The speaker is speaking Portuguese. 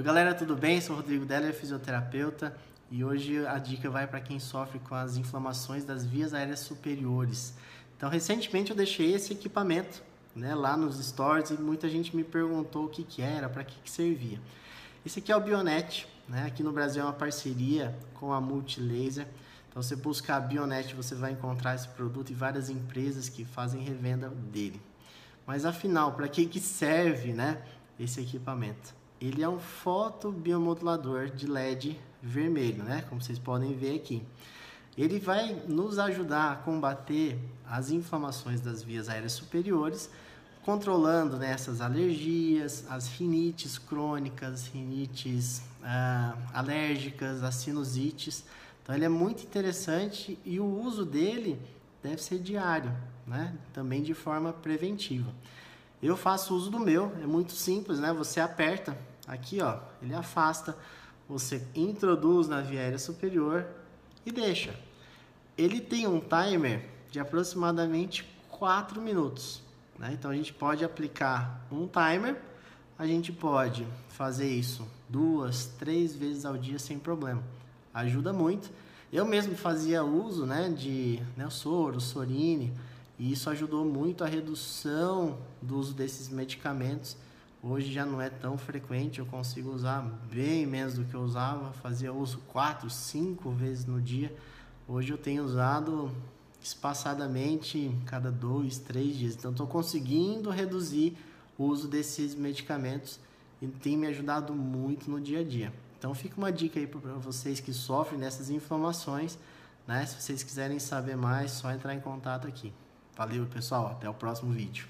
Oi galera, tudo bem? Sou Rodrigo Deller, fisioterapeuta e hoje a dica vai para quem sofre com as inflamações das vias aéreas superiores. Então, recentemente eu deixei esse equipamento né, lá nos stores e muita gente me perguntou o que, que era, para que, que servia. Esse aqui é o Bionet, né? aqui no Brasil é uma parceria com a Multilaser. Então, você buscar a Bionet, você vai encontrar esse produto e várias empresas que fazem revenda dele. Mas afinal, para que, que serve né, esse equipamento? Ele é um fotobiomodulador de LED vermelho, né? Como vocês podem ver aqui. Ele vai nos ajudar a combater as inflamações das vias aéreas superiores, controlando né, essas alergias, as rinites crônicas, rinites ah, alérgicas, as sinusites. Então ele é muito interessante e o uso dele deve ser diário, né? Também de forma preventiva. Eu faço uso do meu, é muito simples, né? Você aperta Aqui, ó, ele afasta, você introduz na via aérea superior e deixa. Ele tem um timer de aproximadamente 4 minutos. Né? Então a gente pode aplicar um timer, a gente pode fazer isso duas, três vezes ao dia sem problema. Ajuda muito. Eu mesmo fazia uso né, de né, soro, sorine, e isso ajudou muito a redução do uso desses medicamentos Hoje já não é tão frequente, eu consigo usar bem menos do que eu usava, fazia uso quatro, cinco vezes no dia. Hoje eu tenho usado espaçadamente cada dois, três dias. Então estou conseguindo reduzir o uso desses medicamentos e tem me ajudado muito no dia a dia. Então fica uma dica aí para vocês que sofrem dessas inflamações, né? Se vocês quiserem saber mais, só entrar em contato aqui. Valeu pessoal, até o próximo vídeo.